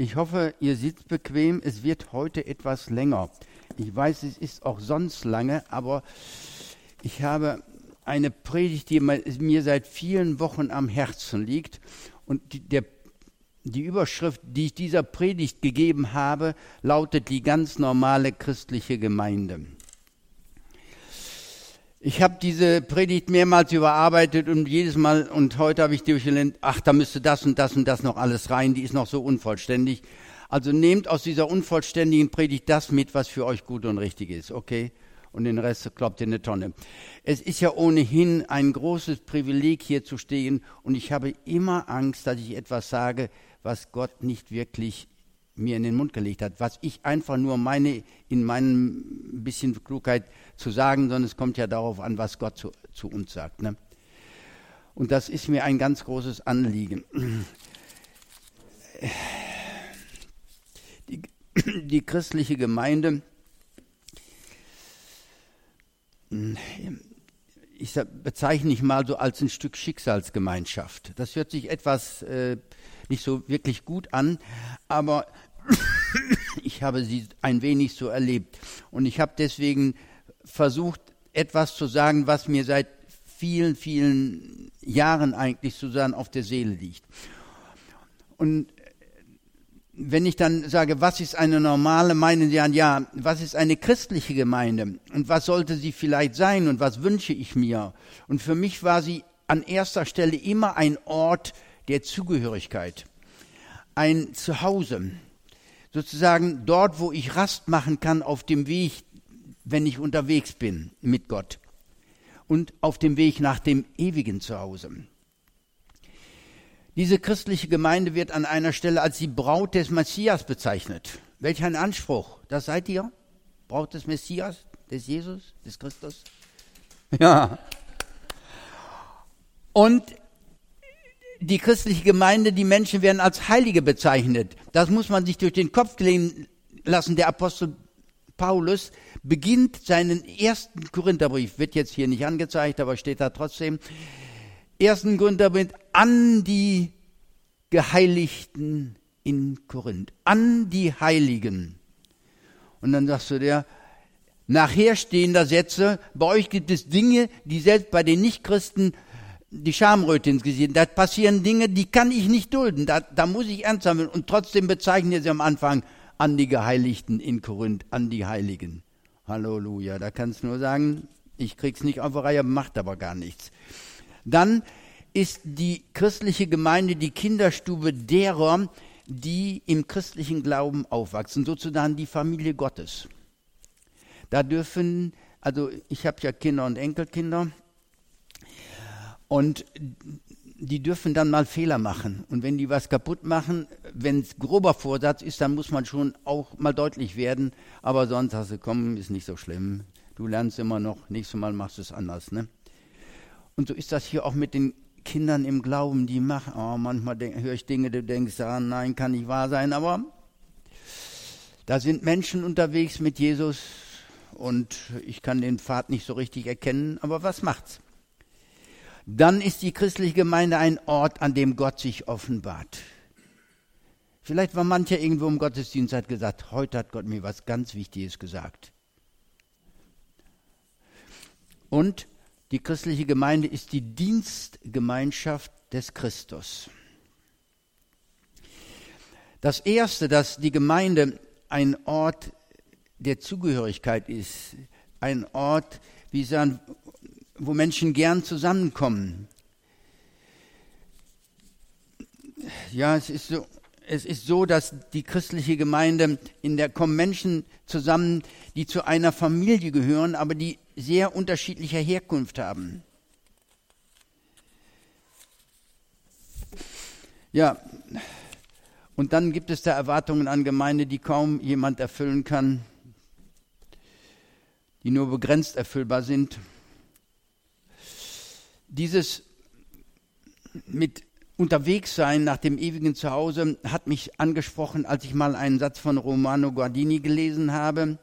Ich hoffe, ihr sitzt bequem. Es wird heute etwas länger. Ich weiß, es ist auch sonst lange, aber ich habe eine Predigt, die mir seit vielen Wochen am Herzen liegt. Und die, der, die Überschrift, die ich dieser Predigt gegeben habe, lautet die ganz normale christliche Gemeinde. Ich habe diese Predigt mehrmals überarbeitet und jedes Mal und heute habe ich durchgelernt, ach, da müsste das und das und das noch alles rein, die ist noch so unvollständig. Also nehmt aus dieser unvollständigen Predigt das mit, was für euch gut und richtig ist, okay? Und den Rest kloppt in eine Tonne. Es ist ja ohnehin ein großes Privileg, hier zu stehen und ich habe immer Angst, dass ich etwas sage, was Gott nicht wirklich mir in den Mund gelegt hat, was ich einfach nur meine, in meinem bisschen Klugheit zu sagen, sondern es kommt ja darauf an, was Gott zu, zu uns sagt. Ne? Und das ist mir ein ganz großes Anliegen. Die, die christliche Gemeinde, ich bezeichne ich mal so als ein Stück Schicksalsgemeinschaft. Das hört sich etwas äh, nicht so wirklich gut an, aber ich habe sie ein wenig so erlebt. Und ich habe deswegen versucht, etwas zu sagen, was mir seit vielen, vielen Jahren eigentlich sozusagen auf der Seele liegt. Und wenn ich dann sage, was ist eine normale, meinen Sie an, ja, was ist eine christliche Gemeinde und was sollte sie vielleicht sein und was wünsche ich mir? Und für mich war sie an erster Stelle immer ein Ort der Zugehörigkeit, ein Zuhause, sozusagen dort, wo ich Rast machen kann auf dem Weg wenn ich unterwegs bin mit Gott und auf dem Weg nach dem ewigen Zuhause. Diese christliche Gemeinde wird an einer Stelle als die Braut des Messias bezeichnet. Welch ein Anspruch. Das seid ihr? Braut des Messias, des Jesus, des Christus? Ja. Und die christliche Gemeinde, die Menschen werden als Heilige bezeichnet. Das muss man sich durch den Kopf gehen lassen. Der Apostel Paulus beginnt seinen ersten Korintherbrief, wird jetzt hier nicht angezeigt, aber steht da trotzdem, ersten Korintherbrief an die Geheiligten in Korinth, an die Heiligen. Und dann sagst du dir, nachher stehender Sätze, bei euch gibt es Dinge, die selbst bei den Nichtchristen die Schamröte ins Gesicht, da passieren Dinge, die kann ich nicht dulden, da, da muss ich ernst sein und trotzdem bezeichnen sie am Anfang an die Geheiligten in Korinth, an die Heiligen. Halleluja. Da kannst du nur sagen, ich krieg's nicht auf die Reihe, macht aber gar nichts. Dann ist die christliche Gemeinde die Kinderstube derer, die im christlichen Glauben aufwachsen, sozusagen die Familie Gottes. Da dürfen, also ich habe ja Kinder und Enkelkinder, und die dürfen dann mal Fehler machen. Und wenn die was kaputt machen, wenn es grober Vorsatz ist, dann muss man schon auch mal deutlich werden. Aber sonst hast du, komm, ist nicht so schlimm. Du lernst immer noch, nächstes Mal machst du es anders. Ne? Und so ist das hier auch mit den Kindern im Glauben, die machen, oh, manchmal höre ich Dinge, du denkst, ah, nein, kann nicht wahr sein, aber da sind Menschen unterwegs mit Jesus und ich kann den Pfad nicht so richtig erkennen, aber was macht's? Dann ist die christliche Gemeinde ein Ort, an dem Gott sich offenbart. Vielleicht war mancher irgendwo im Gottesdienst hat gesagt, heute hat Gott mir was ganz Wichtiges gesagt. Und die christliche Gemeinde ist die Dienstgemeinschaft des Christus. Das Erste, dass die Gemeinde ein Ort der Zugehörigkeit ist, ein Ort, wie sagen, wo Menschen gern zusammenkommen. Ja, es ist so, es ist so, dass die christliche Gemeinde, in der kommen Menschen zusammen, die zu einer Familie gehören, aber die sehr unterschiedlicher Herkunft haben. Ja, und dann gibt es da Erwartungen an Gemeinde, die kaum jemand erfüllen kann, die nur begrenzt erfüllbar sind dieses mit unterwegs sein nach dem ewigen Zuhause hat mich angesprochen, als ich mal einen Satz von Romano Guardini gelesen habe.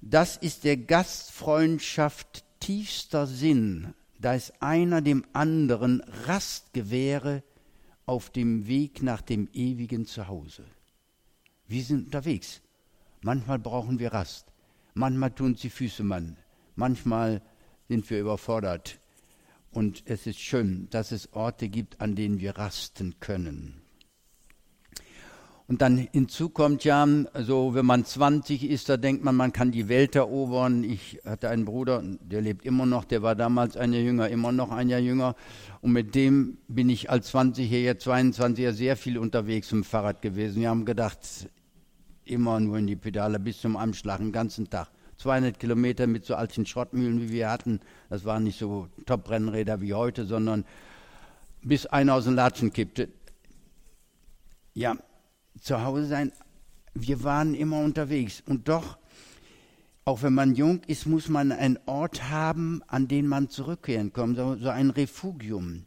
Das ist der Gastfreundschaft tiefster Sinn, da es einer dem anderen Rast gewähre auf dem Weg nach dem ewigen Zuhause. Wir sind unterwegs. Manchmal brauchen wir Rast. Manchmal tun sie Füße Mann. Manchmal sind wir überfordert. Und es ist schön, dass es Orte gibt, an denen wir rasten können. Und dann hinzu kommt ja, so wenn man 20 ist, da denkt man, man kann die Welt erobern. Ich hatte einen Bruder, der lebt immer noch, der war damals ein Jahr jünger, immer noch ein Jahr jünger. Und mit dem bin ich als 20-Jähriger, 22er sehr viel unterwegs im Fahrrad gewesen. Wir haben gedacht, immer nur in die Pedale bis zum Anschlag, den ganzen Tag. 200 Kilometer mit so alten Schrottmühlen, wie wir hatten. Das waren nicht so Top-Rennräder wie heute, sondern bis einer aus den Latschen kippte. Ja, zu Hause sein, wir waren immer unterwegs. Und doch, auch wenn man jung ist, muss man einen Ort haben, an den man zurückkehren kann, so, so ein Refugium.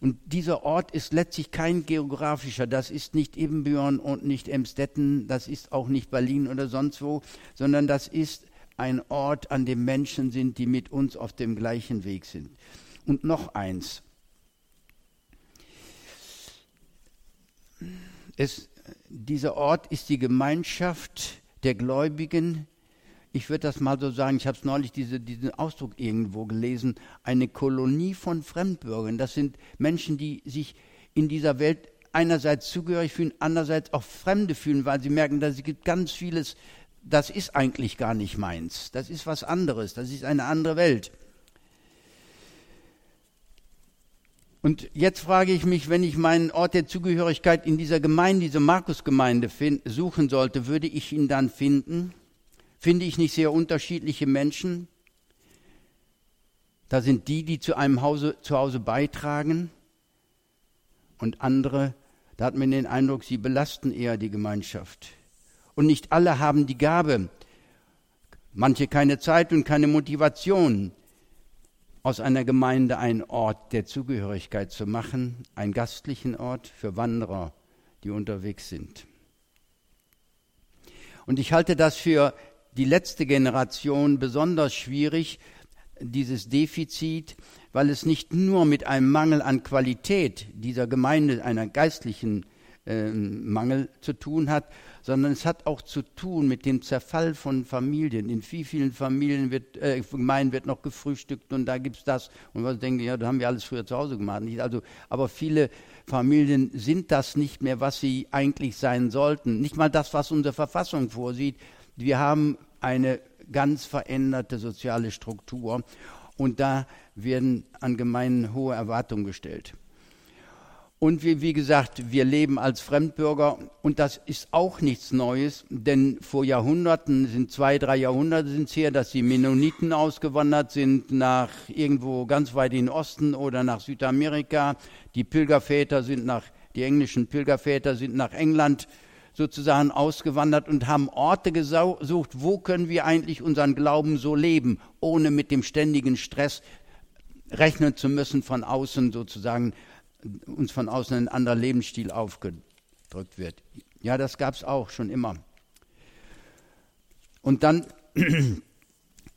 Und dieser Ort ist letztlich kein geografischer, das ist nicht Ebenbjörn und nicht Emstetten, das ist auch nicht Berlin oder sonst wo, sondern das ist ein Ort, an dem Menschen sind, die mit uns auf dem gleichen Weg sind. Und noch eins. Es, dieser Ort ist die Gemeinschaft der Gläubigen. Ich würde das mal so sagen, ich habe es neulich diese, diesen Ausdruck irgendwo gelesen, eine Kolonie von Fremdbürgern. Das sind Menschen, die sich in dieser Welt einerseits zugehörig fühlen, andererseits auch Fremde fühlen, weil sie merken, dass es gibt ganz vieles, das ist eigentlich gar nicht meins. Das ist was anderes, das ist eine andere Welt. Und jetzt frage ich mich, wenn ich meinen Ort der Zugehörigkeit in dieser Gemeinde, dieser Markusgemeinde suchen sollte, würde ich ihn dann finden? Finde ich nicht sehr unterschiedliche Menschen? Da sind die, die zu einem Hause, zu Hause beitragen und andere, da hat man den Eindruck, sie belasten eher die Gemeinschaft. Und nicht alle haben die Gabe, manche keine Zeit und keine Motivation, aus einer Gemeinde einen Ort der Zugehörigkeit zu machen, einen gastlichen Ort für Wanderer, die unterwegs sind. Und ich halte das für die letzte Generation besonders schwierig, dieses Defizit, weil es nicht nur mit einem Mangel an Qualität dieser Gemeinde, einer geistlichen äh, Mangel zu tun hat, sondern es hat auch zu tun mit dem Zerfall von Familien. In wie vielen Familien wird, äh, Gemeinden wird noch gefrühstückt und da gibt es das. Und was denken, ja, da haben wir alles früher zu Hause gemacht. Nicht? Also, aber viele Familien sind das nicht mehr, was sie eigentlich sein sollten. Nicht mal das, was unsere Verfassung vorsieht. Wir haben eine ganz veränderte soziale Struktur und da werden an Gemeinden hohe Erwartungen gestellt. Und wie, wie gesagt, wir leben als Fremdbürger und das ist auch nichts Neues, denn vor Jahrhunderten, sind zwei, drei Jahrhunderte sind es her, dass die Mennoniten ausgewandert sind nach irgendwo ganz weit in den Osten oder nach Südamerika. Die Pilgerväter sind nach, die englischen Pilgerväter sind nach England sozusagen ausgewandert und haben Orte gesucht, wo können wir eigentlich unseren Glauben so leben, ohne mit dem ständigen Stress rechnen zu müssen von außen sozusagen uns von außen ein anderer Lebensstil aufgedrückt wird. Ja, das gab es auch schon immer. Und dann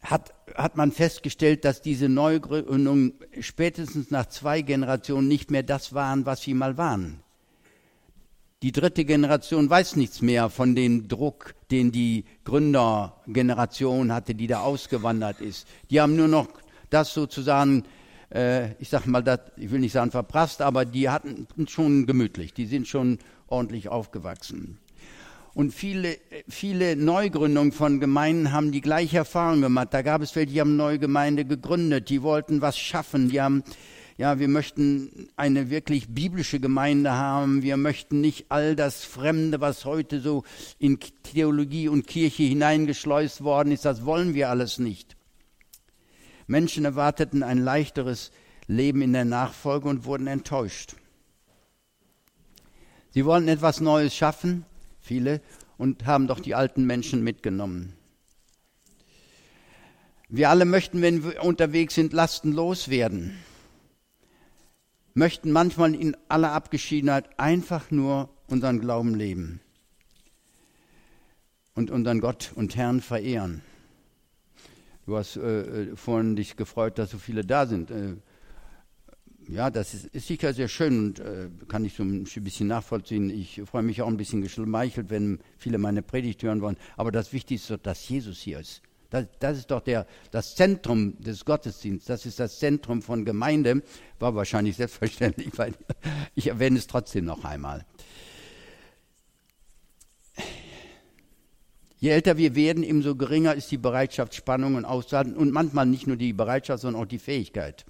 hat, hat man festgestellt, dass diese Neugründungen spätestens nach zwei Generationen nicht mehr das waren, was sie mal waren. Die dritte Generation weiß nichts mehr von dem Druck, den die Gründergeneration hatte, die da ausgewandert ist. Die haben nur noch das sozusagen äh, ich sag mal, das, ich will nicht sagen verprasst, aber die hatten schon gemütlich, die sind schon ordentlich aufgewachsen. Und viele, viele Neugründungen von Gemeinden haben die gleiche Erfahrung gemacht. Da gab es welche, die haben neue Gemeinde gegründet, die wollten was schaffen, die haben ja, wir möchten eine wirklich biblische Gemeinde haben. Wir möchten nicht all das Fremde, was heute so in Theologie und Kirche hineingeschleust worden ist, das wollen wir alles nicht. Menschen erwarteten ein leichteres Leben in der Nachfolge und wurden enttäuscht. Sie wollten etwas Neues schaffen, viele, und haben doch die alten Menschen mitgenommen. Wir alle möchten, wenn wir unterwegs sind, lastenlos werden. Möchten manchmal in aller Abgeschiedenheit einfach nur unseren Glauben leben und unseren Gott und Herrn verehren. Du hast äh, äh, vorhin dich gefreut, dass so viele da sind. Äh, ja, das ist, ist, sicher sehr schön und äh, kann ich so ein bisschen nachvollziehen. Ich freue mich auch ein bisschen geschmeichelt, wenn viele meine Predigt hören wollen. Aber das Wichtigste ist, dass Jesus hier ist. Das, das, ist doch der, das Zentrum des Gottesdienstes. Das ist das Zentrum von Gemeinde. War wahrscheinlich selbstverständlich, weil ich erwähne es trotzdem noch einmal. Je älter wir werden, umso geringer ist die Bereitschaft, Spannungen auszuhalten und manchmal nicht nur die Bereitschaft, sondern auch die Fähigkeit.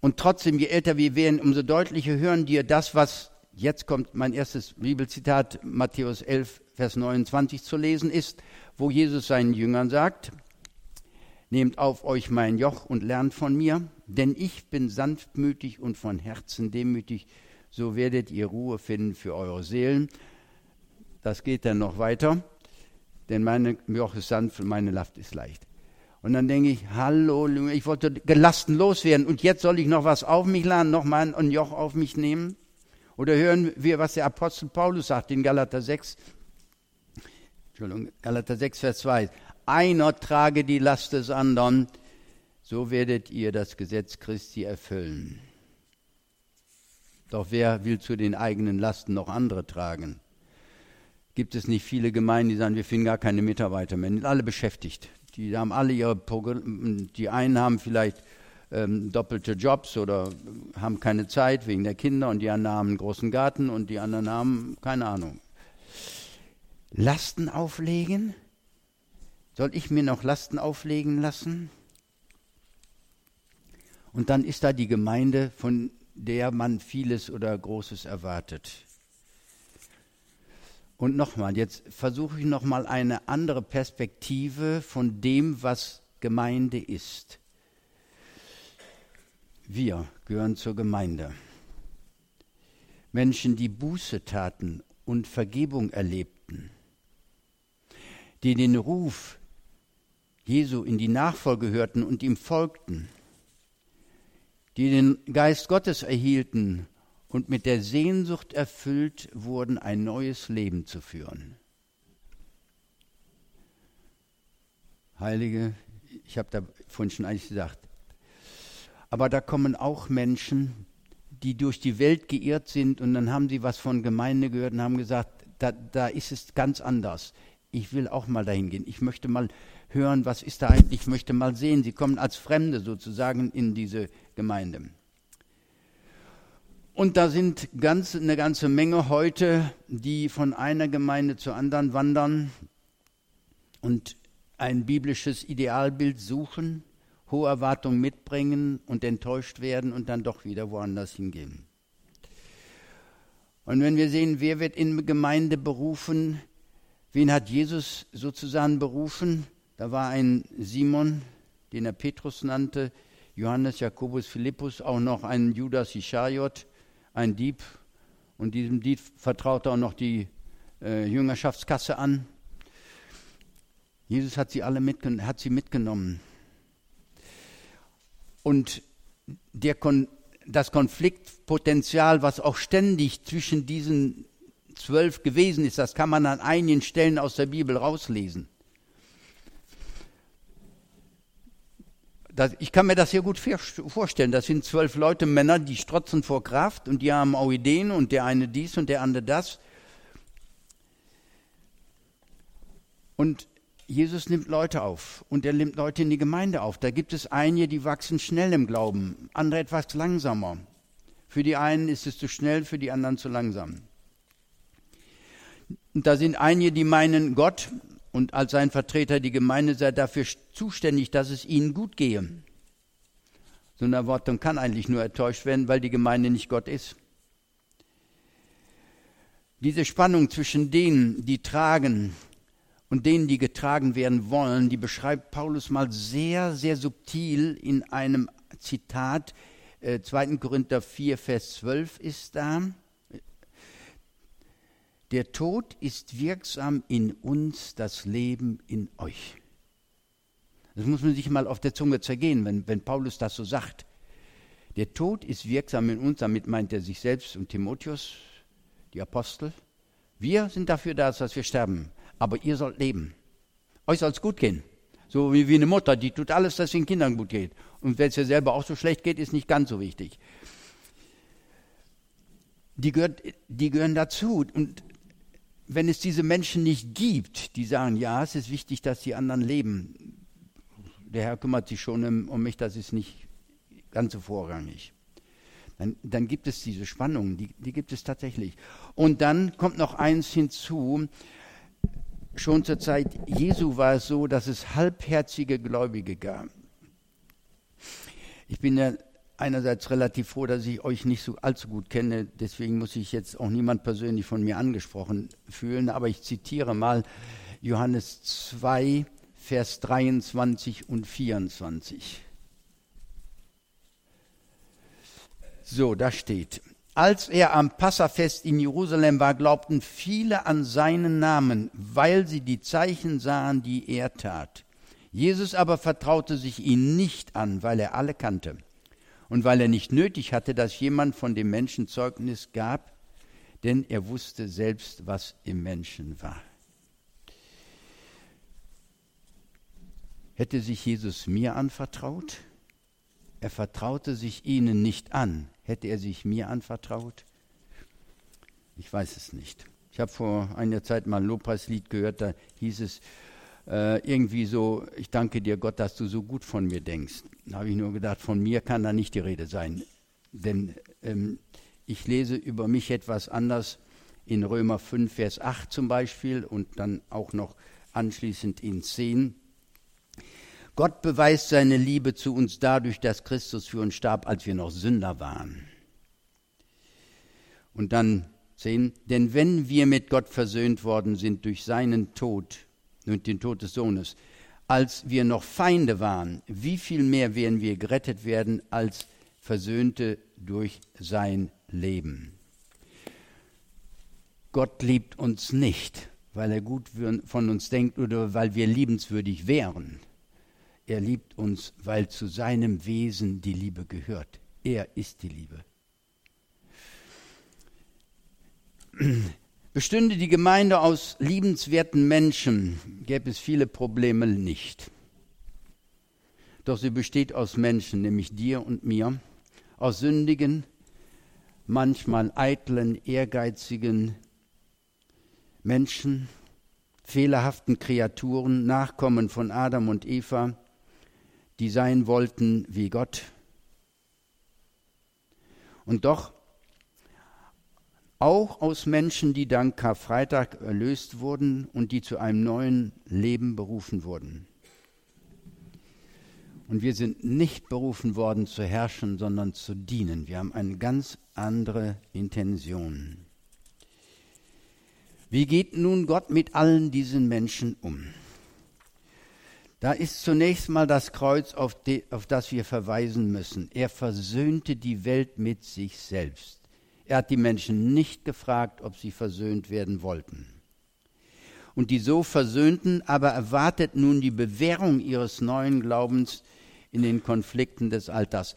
Und trotzdem, je älter wir werden, umso deutlicher hören dir das, was jetzt kommt mein erstes Bibelzitat, Matthäus 11, Vers 29 zu lesen ist, wo Jesus seinen Jüngern sagt, Nehmt auf euch mein Joch und lernt von mir, denn ich bin sanftmütig und von Herzen demütig, so werdet ihr Ruhe finden für eure Seelen. Das geht dann noch weiter, denn meine Joch ist sanft und meine Last ist leicht. Und dann denke ich, hallo, ich wollte gelassen loswerden und jetzt soll ich noch was auf mich laden, noch mal ein Joch auf mich nehmen? Oder hören wir, was der Apostel Paulus sagt in Galater 6, Entschuldigung, Galater 6, Vers 2. Einer trage die Last des anderen, so werdet ihr das Gesetz Christi erfüllen. Doch wer will zu den eigenen Lasten noch andere tragen? Gibt es nicht viele Gemeinden, die sagen, wir finden gar keine Mitarbeiter mehr, sind alle beschäftigt. Die haben alle ihre Programme, die einen haben vielleicht ähm, doppelte Jobs oder haben keine Zeit wegen der Kinder und die anderen haben einen großen Garten und die anderen haben keine Ahnung. Lasten auflegen? Soll ich mir noch Lasten auflegen lassen? Und dann ist da die Gemeinde, von der man vieles oder Großes erwartet. Und nochmal, jetzt versuche ich nochmal eine andere Perspektive von dem, was Gemeinde ist. Wir gehören zur Gemeinde. Menschen, die Buße taten und Vergebung erlebten, die den Ruf Jesu in die Nachfolge hörten und ihm folgten, die den Geist Gottes erhielten und mit der Sehnsucht erfüllt wurden, ein neues Leben zu führen. Heilige, ich habe da vorhin schon eigentlich gesagt, aber da kommen auch Menschen, die durch die Welt geirrt sind und dann haben sie was von Gemeinde gehört und haben gesagt, da, da ist es ganz anders. Ich will auch mal dahin gehen. Ich möchte mal hören, was ist da eigentlich. Ich möchte mal sehen. Sie kommen als Fremde sozusagen in diese Gemeinde. Und da sind ganz, eine ganze Menge heute, die von einer Gemeinde zur anderen wandern und ein biblisches Idealbild suchen, hohe Erwartungen mitbringen und enttäuscht werden und dann doch wieder woanders hingehen. Und wenn wir sehen, wer wird in Gemeinde berufen, wen hat Jesus sozusagen berufen, da war ein Simon, den er Petrus nannte, Johannes, Jakobus, Philippus, auch noch ein Judas Ischariot, ein Dieb und diesem Dieb vertraut er auch noch die äh, Jüngerschaftskasse an. Jesus hat sie alle mitgen hat sie mitgenommen. Und der Kon das Konfliktpotenzial, was auch ständig zwischen diesen zwölf gewesen ist, das kann man an einigen Stellen aus der Bibel rauslesen. Das, ich kann mir das sehr gut vorstellen. Das sind zwölf Leute, Männer, die strotzen vor Kraft und die haben auch Ideen und der eine dies und der andere das. Und Jesus nimmt Leute auf und er nimmt Leute in die Gemeinde auf. Da gibt es einige, die wachsen schnell im Glauben, andere etwas langsamer. Für die einen ist es zu schnell, für die anderen zu langsam. Und da sind einige, die meinen, Gott und als sein Vertreter die Gemeinde sei dafür zuständig, dass es ihnen gut gehe. So eine Erwartung kann eigentlich nur enttäuscht werden, weil die Gemeinde nicht Gott ist. Diese Spannung zwischen denen, die tragen und denen, die getragen werden wollen, die beschreibt Paulus mal sehr, sehr subtil in einem Zitat. Äh, 2. Korinther 4, Vers 12 ist da. Der Tod ist wirksam in uns, das Leben in euch. Das muss man sich mal auf der Zunge zergehen, wenn, wenn Paulus das so sagt. Der Tod ist wirksam in uns, damit meint er sich selbst und Timotheus, die Apostel. Wir sind dafür da, dass wir sterben, aber ihr sollt leben. Euch soll es gut gehen. So wie, wie eine Mutter, die tut alles, dass es den Kindern gut geht. Und wenn es ihr selber auch so schlecht geht, ist nicht ganz so wichtig. Die, gehört, die gehören dazu. Und wenn es diese Menschen nicht gibt, die sagen, ja, es ist wichtig, dass die anderen leben. Der Herr kümmert sich schon um, mich, das ist nicht ganz so vorrangig. Dann, dann gibt es diese Spannungen, die, die gibt es tatsächlich. Und dann kommt noch eins hinzu, schon zur Zeit Jesu war es so, dass es halbherzige Gläubige gab. Ich bin ja einerseits relativ froh, dass ich euch nicht so allzu gut kenne, deswegen muss ich jetzt auch niemand persönlich von mir angesprochen fühlen, aber ich zitiere mal Johannes 2, Vers 23 und 24. So, da steht, als er am Passafest in Jerusalem war, glaubten viele an seinen Namen, weil sie die Zeichen sahen, die er tat. Jesus aber vertraute sich ihnen nicht an, weil er alle kannte und weil er nicht nötig hatte, dass jemand von dem Menschen Zeugnis gab, denn er wusste selbst, was im Menschen war. Hätte sich Jesus mir anvertraut? Er vertraute sich ihnen nicht an. Hätte er sich mir anvertraut? Ich weiß es nicht. Ich habe vor einiger Zeit mal ein Lobpreislied gehört, da hieß es äh, irgendwie so, ich danke dir Gott, dass du so gut von mir denkst. Da habe ich nur gedacht, von mir kann da nicht die Rede sein. Denn ähm, ich lese über mich etwas anders in Römer 5, Vers 8 zum Beispiel und dann auch noch anschließend in 10. Gott beweist seine Liebe zu uns dadurch, dass Christus für uns starb, als wir noch Sünder waren. Und dann 10. Denn wenn wir mit Gott versöhnt worden sind durch seinen Tod und den Tod des Sohnes, als wir noch Feinde waren, wie viel mehr werden wir gerettet werden als Versöhnte durch sein Leben. Gott liebt uns nicht, weil er gut von uns denkt oder weil wir liebenswürdig wären. Er liebt uns, weil zu seinem Wesen die Liebe gehört. Er ist die Liebe. Bestünde die Gemeinde aus liebenswerten Menschen, gäbe es viele Probleme nicht. Doch sie besteht aus Menschen, nämlich dir und mir, aus sündigen, manchmal eitlen, ehrgeizigen Menschen, fehlerhaften Kreaturen, Nachkommen von Adam und Eva, die sein wollten wie Gott. Und doch auch aus Menschen, die dank Karfreitag erlöst wurden und die zu einem neuen Leben berufen wurden. Und wir sind nicht berufen worden zu herrschen, sondern zu dienen. Wir haben eine ganz andere Intention. Wie geht nun Gott mit allen diesen Menschen um? Da ist zunächst mal das Kreuz, auf, die, auf das wir verweisen müssen. Er versöhnte die Welt mit sich selbst. Er hat die Menschen nicht gefragt, ob sie versöhnt werden wollten. Und die so Versöhnten aber erwartet nun die Bewährung ihres neuen Glaubens in den Konflikten des Alters.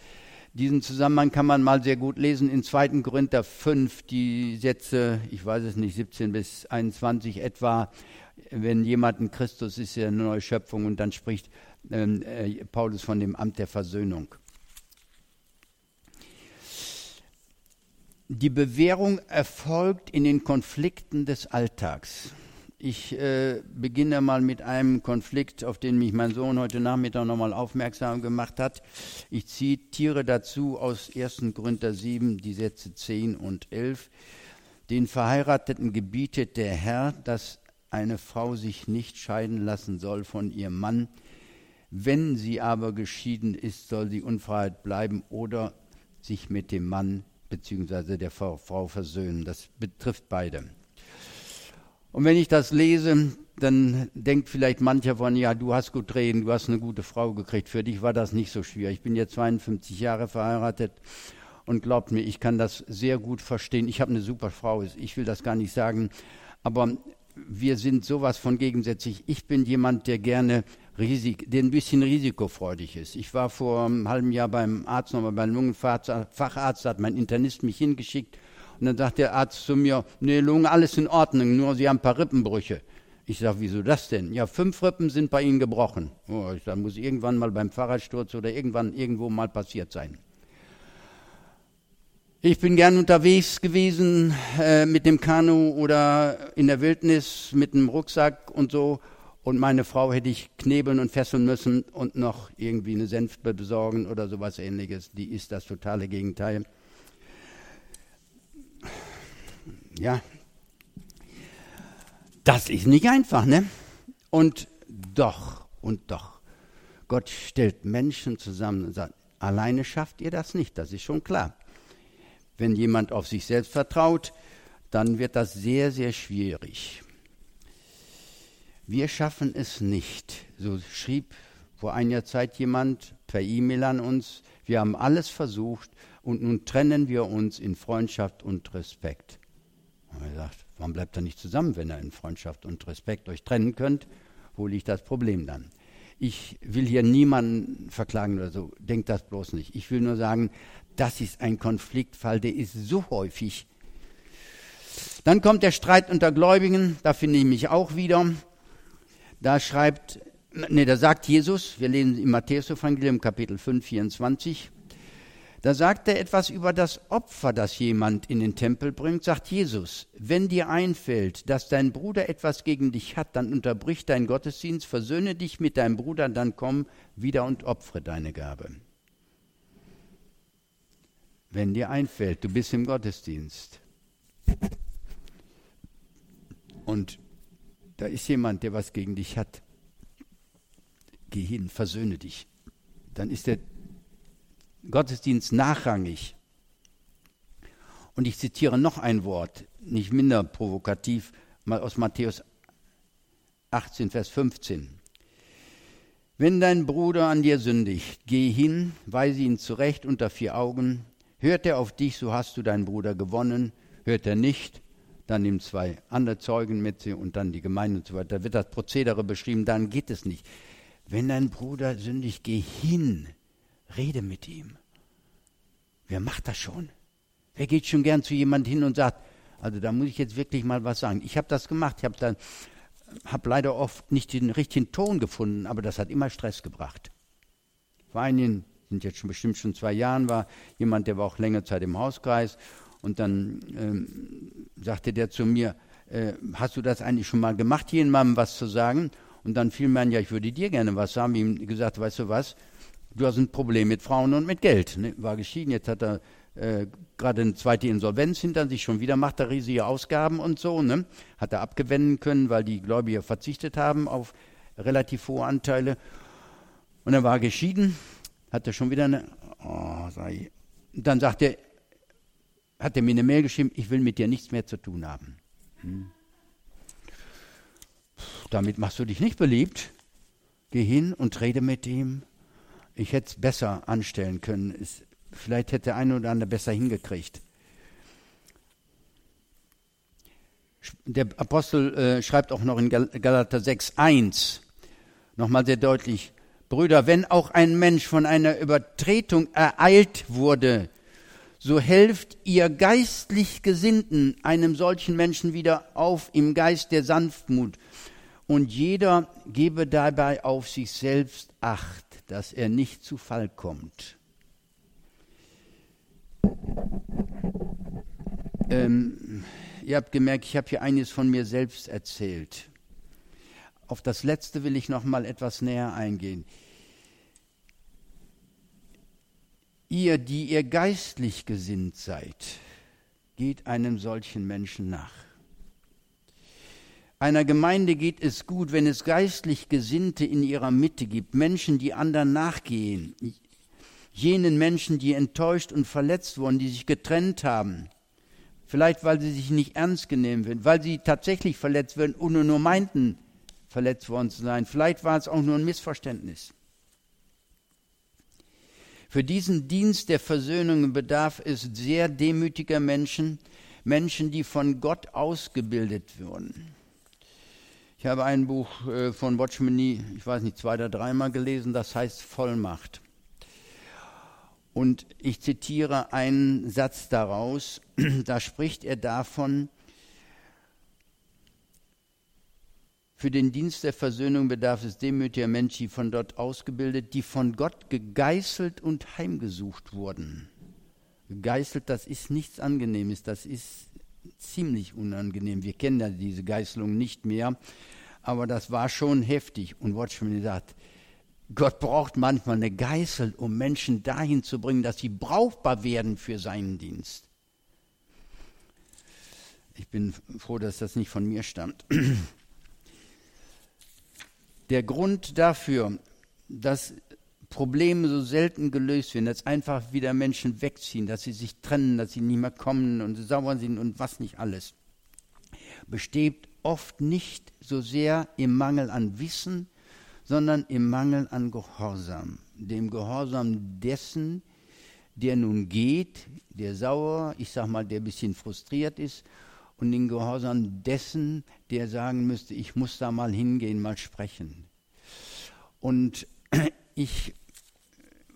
Diesen Zusammenhang kann man mal sehr gut lesen in 2. Korinther 5, die Sätze, ich weiß es nicht, 17 bis 21 etwa, wenn jemand ein Christus ist, ist er eine neue Schöpfung und dann spricht ähm, äh, Paulus von dem Amt der Versöhnung. Die Bewährung erfolgt in den Konflikten des Alltags. Ich äh, beginne mal mit einem Konflikt, auf den mich mein Sohn heute Nachmittag nochmal aufmerksam gemacht hat. Ich zitiere dazu aus 1. Korinther 7 die Sätze 10 und 11. Den Verheirateten gebietet der Herr, dass eine Frau sich nicht scheiden lassen soll von ihrem Mann. Wenn sie aber geschieden ist, soll sie Unfreiheit bleiben oder sich mit dem Mann bzw. der Frau versöhnen. Das betrifft beide. Und wenn ich das lese, dann denkt vielleicht mancher von, ja, du hast gut reden, du hast eine gute Frau gekriegt. Für dich war das nicht so schwierig. Ich bin jetzt 52 Jahre verheiratet und glaubt mir, ich kann das sehr gut verstehen. Ich habe eine super Frau, ich will das gar nicht sagen. Aber wir sind sowas von gegensätzlich. Ich bin jemand, der gerne Risik, der ein bisschen risikofreudig ist. Ich war vor einem halben Jahr beim Arzt, nochmal beim Lungenfacharzt, hat mein Internist mich hingeschickt und dann sagt der Arzt zu mir, nee, Lunge, alles in Ordnung, nur Sie haben ein paar Rippenbrüche. Ich sage, wieso das denn? Ja, fünf Rippen sind bei Ihnen gebrochen. Oh, ich sag, muss irgendwann mal beim Fahrradsturz oder irgendwann irgendwo mal passiert sein. Ich bin gern unterwegs gewesen äh, mit dem Kanu oder in der Wildnis mit einem Rucksack und so. Und meine Frau hätte ich knebeln und fesseln müssen und noch irgendwie eine Senfte besorgen oder sowas ähnliches. Die ist das totale Gegenteil. Ja, das ist nicht einfach, ne? Und doch, und doch. Gott stellt Menschen zusammen und sagt, alleine schafft ihr das nicht, das ist schon klar. Wenn jemand auf sich selbst vertraut, dann wird das sehr, sehr schwierig. Wir schaffen es nicht. So schrieb vor einiger Zeit jemand per E-Mail an uns, wir haben alles versucht und nun trennen wir uns in Freundschaft und Respekt. Und er sagt, warum bleibt er nicht zusammen, wenn er in Freundschaft und Respekt euch trennen könnt? Wo liegt das Problem dann? Ich will hier niemanden verklagen oder so, denkt das bloß nicht. Ich will nur sagen, das ist ein Konfliktfall, der ist so häufig. Dann kommt der Streit unter Gläubigen, da finde ich mich auch wieder. Da schreibt, nee, da sagt Jesus, wir lesen im Matthäus-Evangelium Kapitel 5, 24, da sagt er etwas über das Opfer, das jemand in den Tempel bringt, sagt Jesus, wenn dir einfällt, dass dein Bruder etwas gegen dich hat, dann unterbrich deinen Gottesdienst, versöhne dich mit deinem Bruder, dann komm wieder und opfere deine Gabe. Wenn dir einfällt, du bist im Gottesdienst und da ist jemand, der was gegen dich hat, geh hin, versöhne dich. Dann ist der Gottesdienst nachrangig. Und ich zitiere noch ein Wort, nicht minder provokativ, mal aus Matthäus 18, Vers 15. Wenn dein Bruder an dir sündigt, geh hin, weise ihn zurecht unter vier Augen. Hört er auf dich, so hast du deinen Bruder gewonnen. Hört er nicht, dann nimm zwei andere Zeugen mit sie und dann die Gemeinde und so weiter. Da wird das Prozedere beschrieben, dann geht es nicht. Wenn dein Bruder sündigt, geh hin, Rede mit ihm. Wer macht das schon? Wer geht schon gern zu jemandem hin und sagt, also da muss ich jetzt wirklich mal was sagen. Ich habe das gemacht, ich habe dann habe leider oft nicht den richtigen Ton gefunden, aber das hat immer Stress gebracht. Vor einigen, sind jetzt schon bestimmt schon zwei Jahren, war jemand, der war auch längere Zeit im Hauskreis und dann ähm, sagte der zu mir, äh, hast du das eigentlich schon mal gemacht, jemandem was zu sagen? Und dann fiel mir an, ja, ich würde dir gerne was sagen. Ihm gesagt, weißt du was, du hast ein Problem mit Frauen und mit Geld. Ne? War geschieden, jetzt hat er äh, gerade eine zweite Insolvenz hinter sich, schon wieder macht er riesige Ausgaben und so. Ne? Hat er abgewenden können, weil die Gläubiger verzichtet haben auf relativ hohe Anteile. Und er war geschieden, hat er schon wieder eine. Oh, sei. Dann sagt er, hat er mir eine Mail geschrieben, ich will mit dir nichts mehr zu tun haben. Hm. Damit machst du dich nicht beliebt. Geh hin und rede mit ihm ich hätte es besser anstellen können. Es, vielleicht hätte der eine oder andere besser hingekriegt. Der Apostel äh, schreibt auch noch in Galater 6,1 nochmal sehr deutlich: Brüder, wenn auch ein Mensch von einer Übertretung ereilt wurde, so helft ihr geistlich Gesinnten einem solchen Menschen wieder auf im Geist der Sanftmut. Und jeder gebe dabei auf sich selbst Acht dass er nicht zu Fall kommt. Ähm, ihr habt gemerkt, ich habe hier einiges von mir selbst erzählt. Auf das letzte will ich noch mal etwas näher eingehen. Ihr, die ihr geistlich gesinnt seid, geht einem solchen Menschen nach. Einer Gemeinde geht es gut, wenn es geistlich Gesinnte in ihrer Mitte gibt, Menschen, die anderen nachgehen, jenen Menschen, die enttäuscht und verletzt wurden, die sich getrennt haben, vielleicht weil sie sich nicht ernst genommen werden, weil sie tatsächlich verletzt werden und nur meinten, verletzt worden zu sein, vielleicht war es auch nur ein Missverständnis. Für diesen Dienst der Versöhnung bedarf es sehr demütiger Menschen, Menschen, die von Gott ausgebildet wurden. Ich habe ein Buch äh, von Watchman Nee, ich weiß nicht, zwei oder dreimal gelesen, das heißt Vollmacht. Und ich zitiere einen Satz daraus, da spricht er davon, Für den Dienst der Versöhnung bedarf es demütiger Menschen, die von dort ausgebildet, die von Gott gegeißelt und heimgesucht wurden. Gegeißelt, das ist nichts Angenehmes, das ist ziemlich unangenehm. Wir kennen ja diese Geißelung nicht mehr, aber das war schon heftig. Und Watchman sagt, Gott braucht manchmal eine Geißel, um Menschen dahin zu bringen, dass sie brauchbar werden für seinen Dienst. Ich bin froh, dass das nicht von mir stammt. Der Grund dafür, dass Probleme so selten gelöst werden, dass einfach wieder Menschen wegziehen, dass sie sich trennen, dass sie nicht mehr kommen und sauer sind und was nicht alles, besteht oft nicht so sehr im Mangel an Wissen, sondern im Mangel an Gehorsam, dem Gehorsam dessen, der nun geht, der sauer, ich sag mal, der ein bisschen frustriert ist, und den Gehorsam dessen, der sagen müsste, ich muss da mal hingehen, mal sprechen. Und ich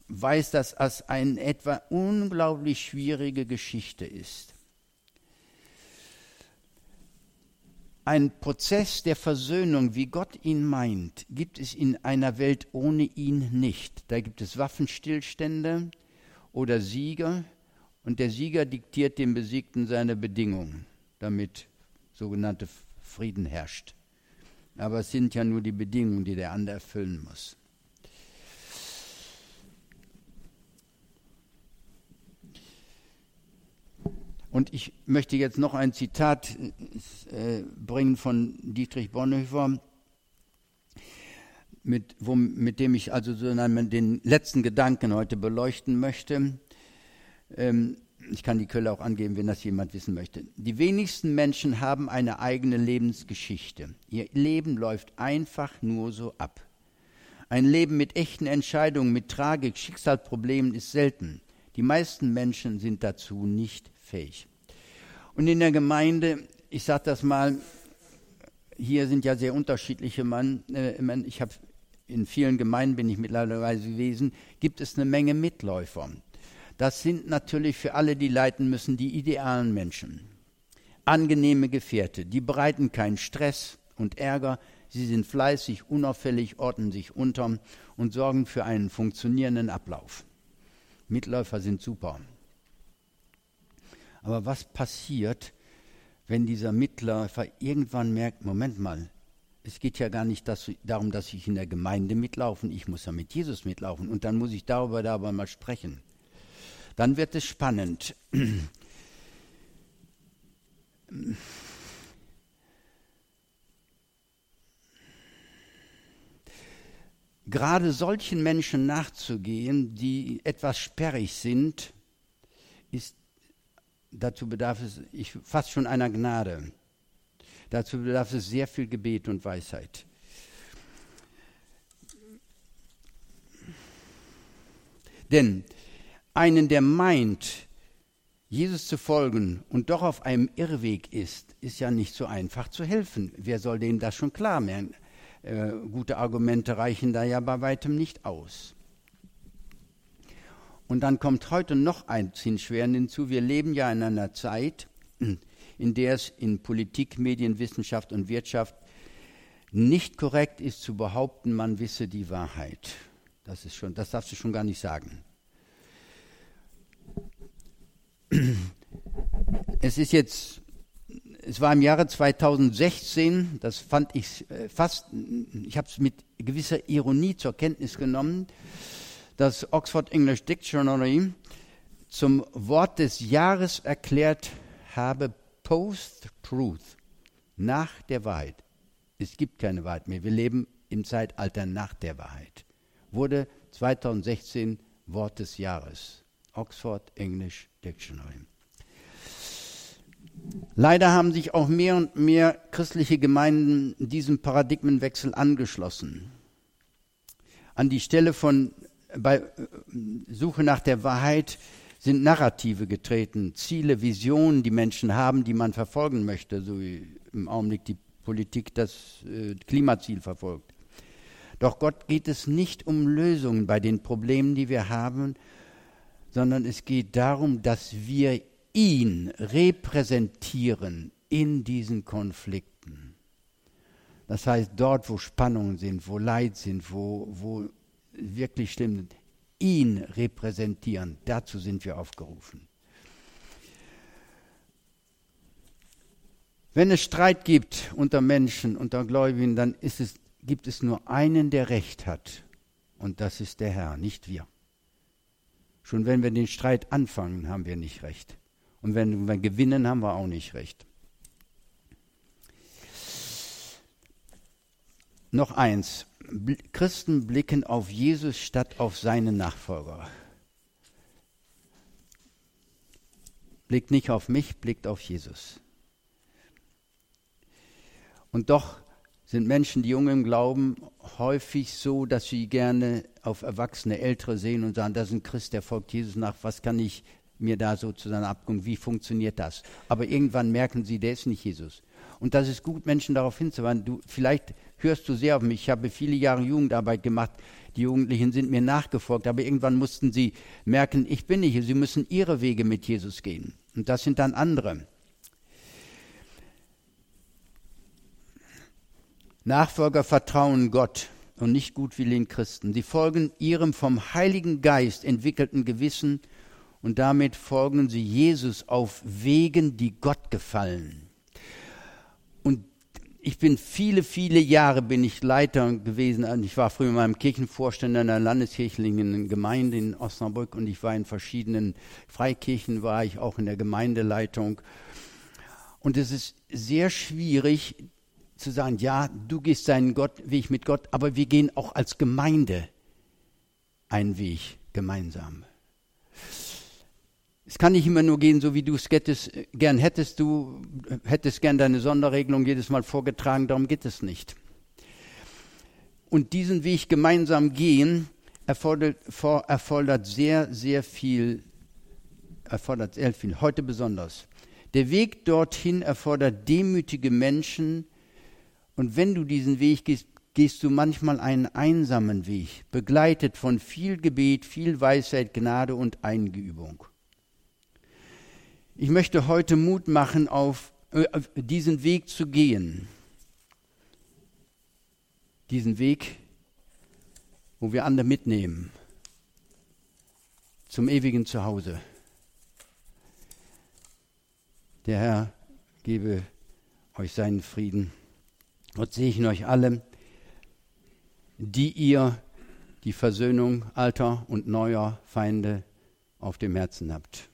weiß, dass das eine etwa unglaublich schwierige Geschichte ist. Ein Prozess der Versöhnung, wie Gott ihn meint, gibt es in einer Welt ohne ihn nicht. Da gibt es Waffenstillstände oder Sieger und der Sieger diktiert dem Besiegten seine Bedingungen, damit sogenannte Frieden herrscht. Aber es sind ja nur die Bedingungen, die der andere erfüllen muss. Und ich möchte jetzt noch ein Zitat äh, bringen von Dietrich Bonhoeffer, mit, wo, mit dem ich also so den letzten Gedanken heute beleuchten möchte. Ähm, ich kann die Quelle auch angeben, wenn das jemand wissen möchte. Die wenigsten Menschen haben eine eigene Lebensgeschichte. Ihr Leben läuft einfach nur so ab. Ein Leben mit echten Entscheidungen, mit Tragik, Schicksalsproblemen ist selten. Die meisten Menschen sind dazu nicht fähig. Und in der Gemeinde, ich sage das mal, hier sind ja sehr unterschiedliche Mann. Äh, ich habe in vielen Gemeinden bin ich mittlerweile gewesen, gibt es eine Menge Mitläufer. Das sind natürlich für alle, die leiten müssen, die idealen Menschen. Angenehme Gefährte, die bereiten keinen Stress und Ärger, sie sind fleißig, unauffällig, ordnen sich unter und sorgen für einen funktionierenden Ablauf. Mitläufer sind super. Aber was passiert, wenn dieser Mitläufer irgendwann merkt, Moment mal, es geht ja gar nicht das, darum, dass ich in der Gemeinde mitlaufen, ich muss ja mit Jesus mitlaufen und dann muss ich darüber, darüber mal sprechen. Dann wird es spannend. Gerade solchen Menschen nachzugehen, die etwas sperrig sind, ist dazu bedarf es ich, fast schon einer Gnade. Dazu bedarf es sehr viel Gebet und Weisheit. Denn einen, der meint, Jesus zu folgen und doch auf einem Irrweg ist, ist ja nicht so einfach zu helfen. Wer soll dem das schon klar machen? Äh, gute Argumente reichen da ja bei weitem nicht aus. Und dann kommt heute noch ein Zinsschweren hinzu. Wir leben ja in einer Zeit, in der es in Politik, Medien, Wissenschaft und Wirtschaft nicht korrekt ist zu behaupten, man wisse die Wahrheit. Das ist schon, das darfst du schon gar nicht sagen. Es ist jetzt, es war im Jahre 2016, das fand ich äh, fast, ich habe es mit gewisser Ironie zur Kenntnis genommen, das Oxford English Dictionary zum Wort des Jahres erklärt habe, Post-Truth, nach der Wahrheit. Es gibt keine Wahrheit mehr. Wir leben im Zeitalter nach der Wahrheit. Wurde 2016 Wort des Jahres. Oxford English Dictionary. Leider haben sich auch mehr und mehr christliche Gemeinden diesem Paradigmenwechsel angeschlossen. An die Stelle von bei äh, Suche nach der Wahrheit sind Narrative getreten, Ziele, Visionen, die Menschen haben, die man verfolgen möchte, so wie im Augenblick die Politik das äh, Klimaziel verfolgt. Doch Gott geht es nicht um Lösungen bei den Problemen, die wir haben, sondern es geht darum, dass wir ihn repräsentieren in diesen Konflikten. Das heißt, dort, wo Spannungen sind, wo Leid sind, wo, wo wirklich schlimm, ihn repräsentieren, dazu sind wir aufgerufen. Wenn es Streit gibt unter Menschen, unter Gläubigen, dann es, gibt es nur einen, der Recht hat. Und das ist der Herr, nicht wir. Schon wenn wir den Streit anfangen, haben wir nicht recht. Und wenn wir gewinnen, haben wir auch nicht recht. Noch eins. Christen blicken auf Jesus statt auf seine Nachfolger. Blickt nicht auf mich, blickt auf Jesus. Und doch sind Menschen, die jung im Glauben, häufig so, dass sie gerne auf Erwachsene, Ältere sehen und sagen, das ist ein Christ, der folgt Jesus nach, was kann ich mir da sozusagen abgucken, wie funktioniert das? Aber irgendwann merken sie, der ist nicht Jesus. Und das ist gut, Menschen darauf hinzuweisen. Du, vielleicht hörst du sehr auf mich. Ich habe viele Jahre Jugendarbeit gemacht. Die Jugendlichen sind mir nachgefolgt, aber irgendwann mussten sie merken, ich bin nicht hier. Sie müssen ihre Wege mit Jesus gehen. Und das sind dann andere. Nachfolger vertrauen Gott und nicht gutwilligen Christen. Sie folgen ihrem vom Heiligen Geist entwickelten Gewissen und damit folgen sie Jesus auf Wegen, die Gott gefallen. Und ich bin viele, viele Jahre bin ich Leiter gewesen. Ich war früher in meinem Kirchenvorstand einer landeskirchlichen Gemeinde in Osnabrück und ich war in verschiedenen Freikirchen, war ich auch in der Gemeindeleitung. Und es ist sehr schwierig, zu sagen, ja, du gehst deinen Gott, Weg mit Gott, aber wir gehen auch als Gemeinde einen Weg gemeinsam. Es kann nicht immer nur gehen, so wie du es gern hättest. Du hättest gern deine Sonderregelung jedes Mal vorgetragen, darum geht es nicht. Und diesen Weg gemeinsam gehen erfordert, erfordert sehr, sehr viel, erfordert sehr viel, heute besonders. Der Weg dorthin erfordert demütige Menschen, und wenn du diesen Weg gehst, gehst du manchmal einen einsamen Weg, begleitet von viel Gebet, viel Weisheit, Gnade und Eingeübung. Ich möchte heute Mut machen, auf, äh, auf diesen Weg zu gehen. Diesen Weg, wo wir andere mitnehmen zum ewigen Zuhause. Der Herr gebe euch seinen Frieden. Gott segne euch alle, die ihr die Versöhnung alter und neuer Feinde auf dem Herzen habt.